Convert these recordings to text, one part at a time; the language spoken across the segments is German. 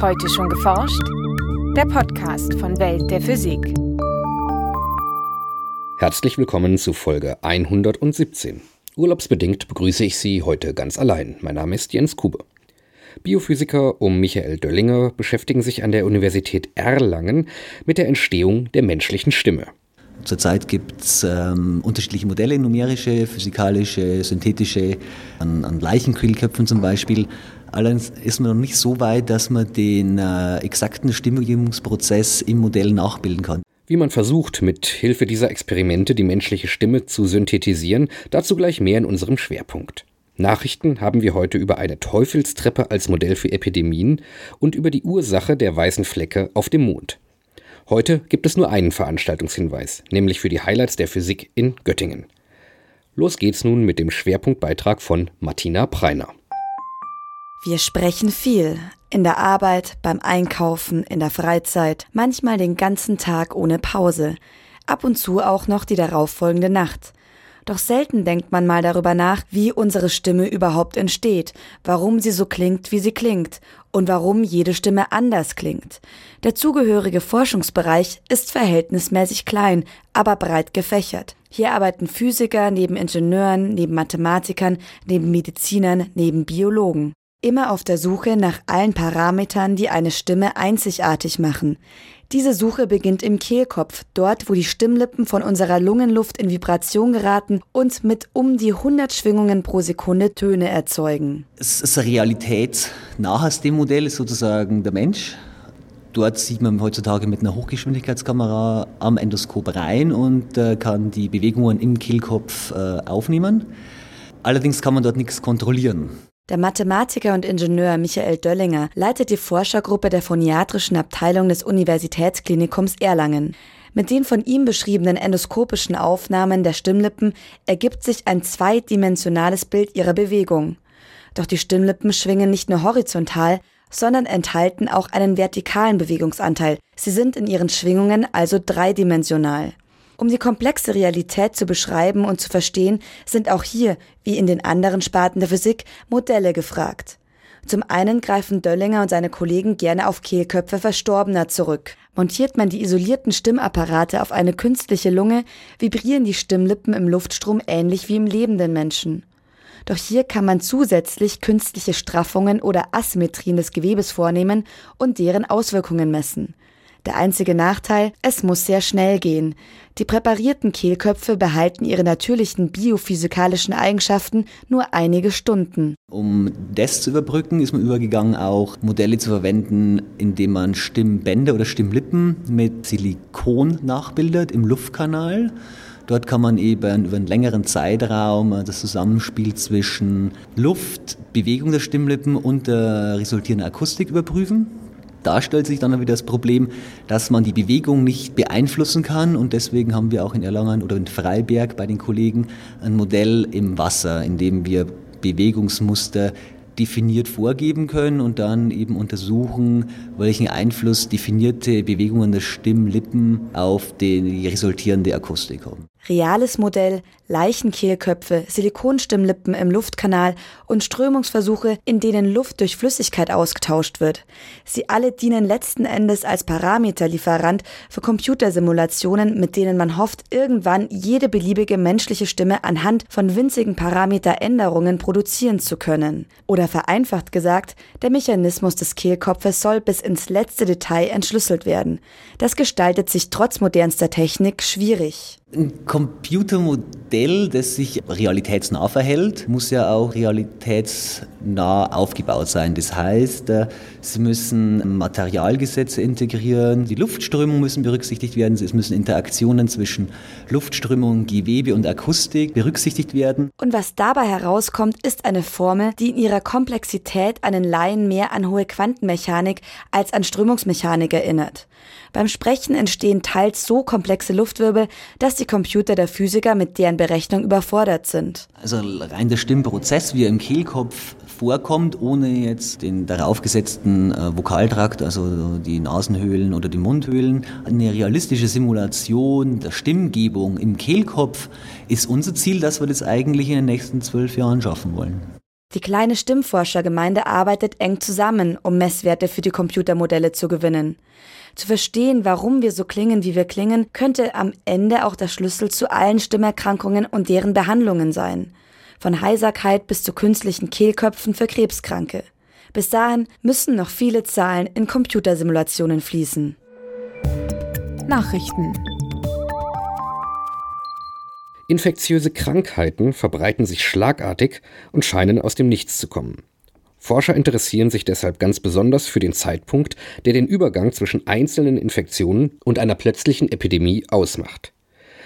Heute schon geforscht? Der Podcast von Welt der Physik. Herzlich willkommen zu Folge 117. Urlaubsbedingt begrüße ich Sie heute ganz allein. Mein Name ist Jens Kube. Biophysiker um Michael Döllinger beschäftigen sich an der Universität Erlangen mit der Entstehung der menschlichen Stimme. Zurzeit gibt es ähm, unterschiedliche Modelle, numerische, physikalische, synthetische, an, an Leichenquillköpfen zum Beispiel. Allerdings ist man noch nicht so weit, dass man den äh, exakten Stimmgebungsprozess im Modell nachbilden kann. Wie man versucht, mit Hilfe dieser Experimente die menschliche Stimme zu synthetisieren, dazu gleich mehr in unserem Schwerpunkt. Nachrichten haben wir heute über eine Teufelstreppe als Modell für Epidemien und über die Ursache der weißen Flecke auf dem Mond. Heute gibt es nur einen Veranstaltungshinweis, nämlich für die Highlights der Physik in Göttingen. Los geht's nun mit dem Schwerpunktbeitrag von Martina Preiner. Wir sprechen viel. In der Arbeit, beim Einkaufen, in der Freizeit, manchmal den ganzen Tag ohne Pause. Ab und zu auch noch die darauffolgende Nacht. Doch selten denkt man mal darüber nach, wie unsere Stimme überhaupt entsteht, warum sie so klingt, wie sie klingt und warum jede Stimme anders klingt. Der zugehörige Forschungsbereich ist verhältnismäßig klein, aber breit gefächert. Hier arbeiten Physiker neben Ingenieuren, neben Mathematikern, neben Medizinern, neben Biologen. Immer auf der Suche nach allen Parametern, die eine Stimme einzigartig machen. Diese Suche beginnt im Kehlkopf, dort wo die Stimmlippen von unserer Lungenluft in Vibration geraten und mit um die 100 Schwingungen pro Sekunde Töne erzeugen. Es ist realitätsnahes Modell, ist sozusagen der Mensch. Dort sieht man heutzutage mit einer Hochgeschwindigkeitskamera am Endoskop rein und äh, kann die Bewegungen im Kehlkopf äh, aufnehmen. Allerdings kann man dort nichts kontrollieren. Der Mathematiker und Ingenieur Michael Döllinger leitet die Forschergruppe der phoniatrischen Abteilung des Universitätsklinikums Erlangen. Mit den von ihm beschriebenen endoskopischen Aufnahmen der Stimmlippen ergibt sich ein zweidimensionales Bild ihrer Bewegung. Doch die Stimmlippen schwingen nicht nur horizontal, sondern enthalten auch einen vertikalen Bewegungsanteil. Sie sind in ihren Schwingungen also dreidimensional. Um die komplexe Realität zu beschreiben und zu verstehen, sind auch hier, wie in den anderen Sparten der Physik, Modelle gefragt. Zum einen greifen Döllinger und seine Kollegen gerne auf Kehlköpfe Verstorbener zurück. Montiert man die isolierten Stimmapparate auf eine künstliche Lunge, vibrieren die Stimmlippen im Luftstrom ähnlich wie im lebenden Menschen. Doch hier kann man zusätzlich künstliche Straffungen oder Asymmetrien des Gewebes vornehmen und deren Auswirkungen messen. Der einzige Nachteil, es muss sehr schnell gehen. Die präparierten Kehlköpfe behalten ihre natürlichen biophysikalischen Eigenschaften nur einige Stunden. Um das zu überbrücken, ist man übergegangen, auch Modelle zu verwenden, indem man Stimmbänder oder Stimmlippen mit Silikon nachbildet im Luftkanal. Dort kann man eben über einen längeren Zeitraum das Zusammenspiel zwischen Luft, Bewegung der Stimmlippen und der resultierenden Akustik überprüfen. Da stellt sich dann wieder das Problem, dass man die Bewegung nicht beeinflussen kann und deswegen haben wir auch in Erlangen oder in Freiberg bei den Kollegen ein Modell im Wasser, in dem wir Bewegungsmuster definiert vorgeben können und dann eben untersuchen, welchen Einfluss definierte Bewegungen der Stimmlippen auf die resultierende Akustik haben. Reales Modell, Leichenkehlköpfe, Silikonstimmlippen im Luftkanal und Strömungsversuche, in denen Luft durch Flüssigkeit ausgetauscht wird. Sie alle dienen letzten Endes als Parameterlieferant für Computersimulationen, mit denen man hofft, irgendwann jede beliebige menschliche Stimme anhand von winzigen Parameteränderungen produzieren zu können. Oder vereinfacht gesagt, der Mechanismus des Kehlkopfes soll bis ins letzte Detail entschlüsselt werden. Das gestaltet sich trotz modernster Technik schwierig. Ein Computermodell, das sich realitätsnah verhält, muss ja auch realitätsnah aufgebaut sein. Das heißt, äh, Sie müssen Materialgesetze integrieren, die Luftströmung müssen berücksichtigt werden, es müssen Interaktionen zwischen Luftströmung, Gewebe und Akustik berücksichtigt werden. Und was dabei herauskommt, ist eine Formel, die in ihrer Komplexität einen Laien mehr an hohe Quantenmechanik als an Strömungsmechanik erinnert. Beim Sprechen entstehen teils so komplexe Luftwirbel, dass die Computer der Physiker mit deren Berechnung überfordert sind. Also rein der Stimmprozess, wie er im Kehlkopf vorkommt, ohne jetzt den darauf gesetzten äh, Vokaltrakt, also die Nasenhöhlen oder die Mundhöhlen. Eine realistische Simulation der Stimmgebung im Kehlkopf ist unser Ziel, dass wir das eigentlich in den nächsten zwölf Jahren schaffen wollen. Die kleine Stimmforschergemeinde arbeitet eng zusammen, um Messwerte für die Computermodelle zu gewinnen. Zu verstehen, warum wir so klingen, wie wir klingen, könnte am Ende auch der Schlüssel zu allen Stimmerkrankungen und deren Behandlungen sein. Von Heiserkeit bis zu künstlichen Kehlköpfen für Krebskranke. Bis dahin müssen noch viele Zahlen in Computersimulationen fließen. Nachrichten Infektiöse Krankheiten verbreiten sich schlagartig und scheinen aus dem Nichts zu kommen. Forscher interessieren sich deshalb ganz besonders für den Zeitpunkt, der den Übergang zwischen einzelnen Infektionen und einer plötzlichen Epidemie ausmacht.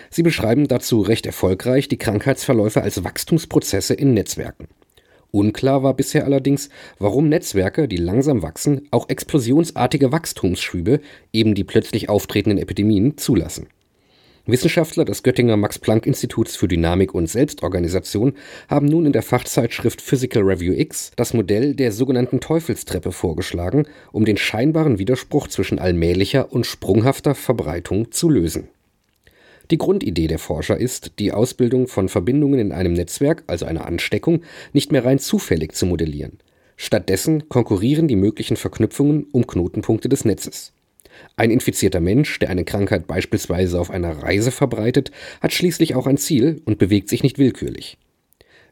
Sie beschreiben dazu recht erfolgreich die Krankheitsverläufe als Wachstumsprozesse in Netzwerken. Unklar war bisher allerdings, warum Netzwerke, die langsam wachsen, auch explosionsartige Wachstumsschübe, eben die plötzlich auftretenden Epidemien, zulassen. Wissenschaftler des Göttinger Max-Planck-Instituts für Dynamik und Selbstorganisation haben nun in der Fachzeitschrift Physical Review X das Modell der sogenannten Teufelstreppe vorgeschlagen, um den scheinbaren Widerspruch zwischen allmählicher und sprunghafter Verbreitung zu lösen. Die Grundidee der Forscher ist, die Ausbildung von Verbindungen in einem Netzwerk, also einer Ansteckung, nicht mehr rein zufällig zu modellieren. Stattdessen konkurrieren die möglichen Verknüpfungen um Knotenpunkte des Netzes. Ein infizierter Mensch, der eine Krankheit beispielsweise auf einer Reise verbreitet, hat schließlich auch ein Ziel und bewegt sich nicht willkürlich.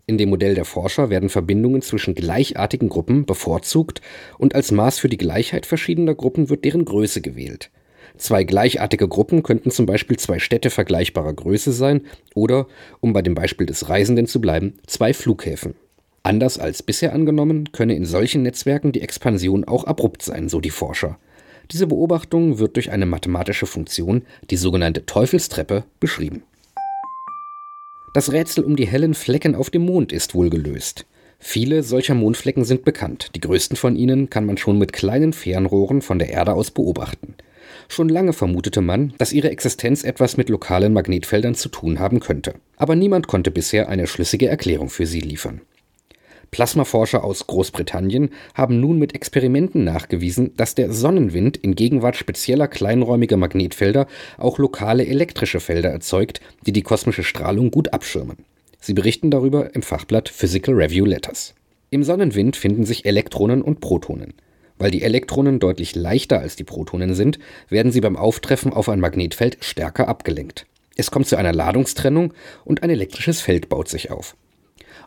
In dem Modell der Forscher werden Verbindungen zwischen gleichartigen Gruppen bevorzugt und als Maß für die Gleichheit verschiedener Gruppen wird deren Größe gewählt. Zwei gleichartige Gruppen könnten zum Beispiel zwei Städte vergleichbarer Größe sein oder, um bei dem Beispiel des Reisenden zu bleiben, zwei Flughäfen. Anders als bisher angenommen, könne in solchen Netzwerken die Expansion auch abrupt sein, so die Forscher. Diese Beobachtung wird durch eine mathematische Funktion, die sogenannte Teufelstreppe, beschrieben. Das Rätsel um die hellen Flecken auf dem Mond ist wohl gelöst. Viele solcher Mondflecken sind bekannt. Die größten von ihnen kann man schon mit kleinen Fernrohren von der Erde aus beobachten. Schon lange vermutete man, dass ihre Existenz etwas mit lokalen Magnetfeldern zu tun haben könnte. Aber niemand konnte bisher eine schlüssige Erklärung für sie liefern. Plasmaforscher aus Großbritannien haben nun mit Experimenten nachgewiesen, dass der Sonnenwind in Gegenwart spezieller kleinräumiger Magnetfelder auch lokale elektrische Felder erzeugt, die die kosmische Strahlung gut abschirmen. Sie berichten darüber im Fachblatt Physical Review Letters. Im Sonnenwind finden sich Elektronen und Protonen. Weil die Elektronen deutlich leichter als die Protonen sind, werden sie beim Auftreffen auf ein Magnetfeld stärker abgelenkt. Es kommt zu einer Ladungstrennung und ein elektrisches Feld baut sich auf.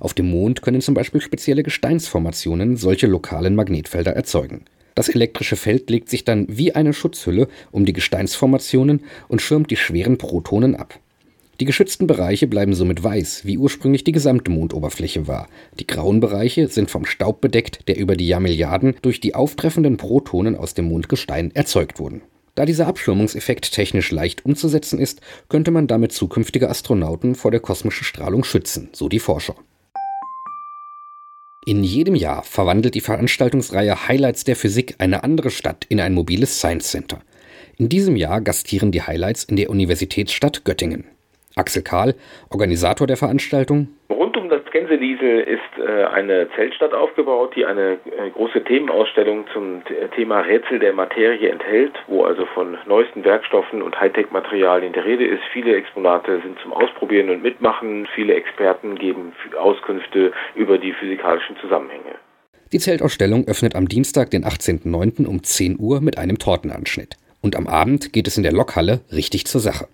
Auf dem Mond können zum Beispiel spezielle Gesteinsformationen solche lokalen Magnetfelder erzeugen. Das elektrische Feld legt sich dann wie eine Schutzhülle um die Gesteinsformationen und schirmt die schweren Protonen ab. Die geschützten Bereiche bleiben somit weiß, wie ursprünglich die gesamte Mondoberfläche war. Die grauen Bereiche sind vom Staub bedeckt, der über die Jahrmilliarden durch die auftreffenden Protonen aus dem Mondgestein erzeugt wurden. Da dieser Abschirmungseffekt technisch leicht umzusetzen ist, könnte man damit zukünftige Astronauten vor der kosmischen Strahlung schützen, so die Forscher. In jedem Jahr verwandelt die Veranstaltungsreihe Highlights der Physik eine andere Stadt in ein mobiles Science Center. In diesem Jahr gastieren die Highlights in der Universitätsstadt Göttingen. Axel Kahl, Organisator der Veranstaltung. Gänseliesel ist äh, eine Zeltstadt aufgebaut, die eine äh, große Themenausstellung zum Thema Rätsel der Materie enthält, wo also von neuesten Werkstoffen und Hightech-Materialien die Rede ist. Viele Exponate sind zum Ausprobieren und Mitmachen. Viele Experten geben Auskünfte über die physikalischen Zusammenhänge. Die Zeltausstellung öffnet am Dienstag, den 18.09. um 10 Uhr mit einem Tortenanschnitt. Und am Abend geht es in der Lokhalle richtig zur Sache.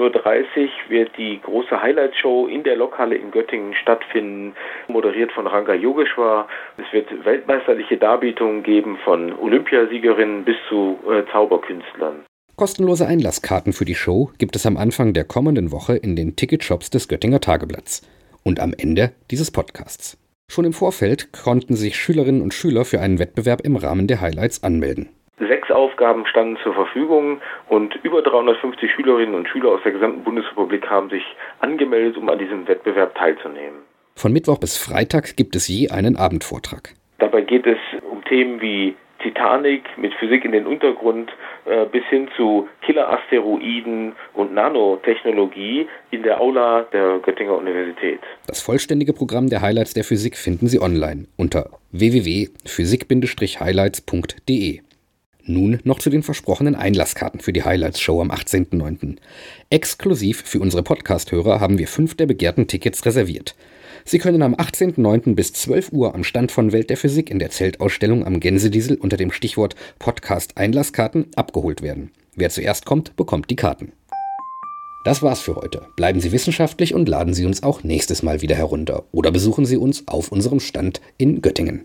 18.30 Uhr wird die große Highlight-Show in der Lokhalle in Göttingen stattfinden, moderiert von Ranga Yogeshwar. Es wird weltmeisterliche Darbietungen geben von Olympiasiegerinnen bis zu äh, Zauberkünstlern. Kostenlose Einlasskarten für die Show gibt es am Anfang der kommenden Woche in den Ticketshops des Göttinger Tageblatts und am Ende dieses Podcasts. Schon im Vorfeld konnten sich Schülerinnen und Schüler für einen Wettbewerb im Rahmen der Highlights anmelden. Sechs Aufgaben standen zur Verfügung und über 350 Schülerinnen und Schüler aus der gesamten Bundesrepublik haben sich angemeldet, um an diesem Wettbewerb teilzunehmen. Von Mittwoch bis Freitag gibt es je einen Abendvortrag. Dabei geht es um Themen wie Titanic mit Physik in den Untergrund äh, bis hin zu Killer-Asteroiden und Nanotechnologie in der Aula der Göttinger Universität. Das vollständige Programm der Highlights der Physik finden Sie online unter www.physik-highlights.de. Nun noch zu den versprochenen Einlasskarten für die Highlights-Show am 18.09. Exklusiv für unsere Podcast-Hörer haben wir fünf der begehrten Tickets reserviert. Sie können am 18.09. bis 12 Uhr am Stand von Welt der Physik in der Zeltausstellung am Gänsediesel unter dem Stichwort Podcast Einlasskarten abgeholt werden. Wer zuerst kommt, bekommt die Karten. Das war's für heute. Bleiben Sie wissenschaftlich und laden Sie uns auch nächstes Mal wieder herunter oder besuchen Sie uns auf unserem Stand in Göttingen.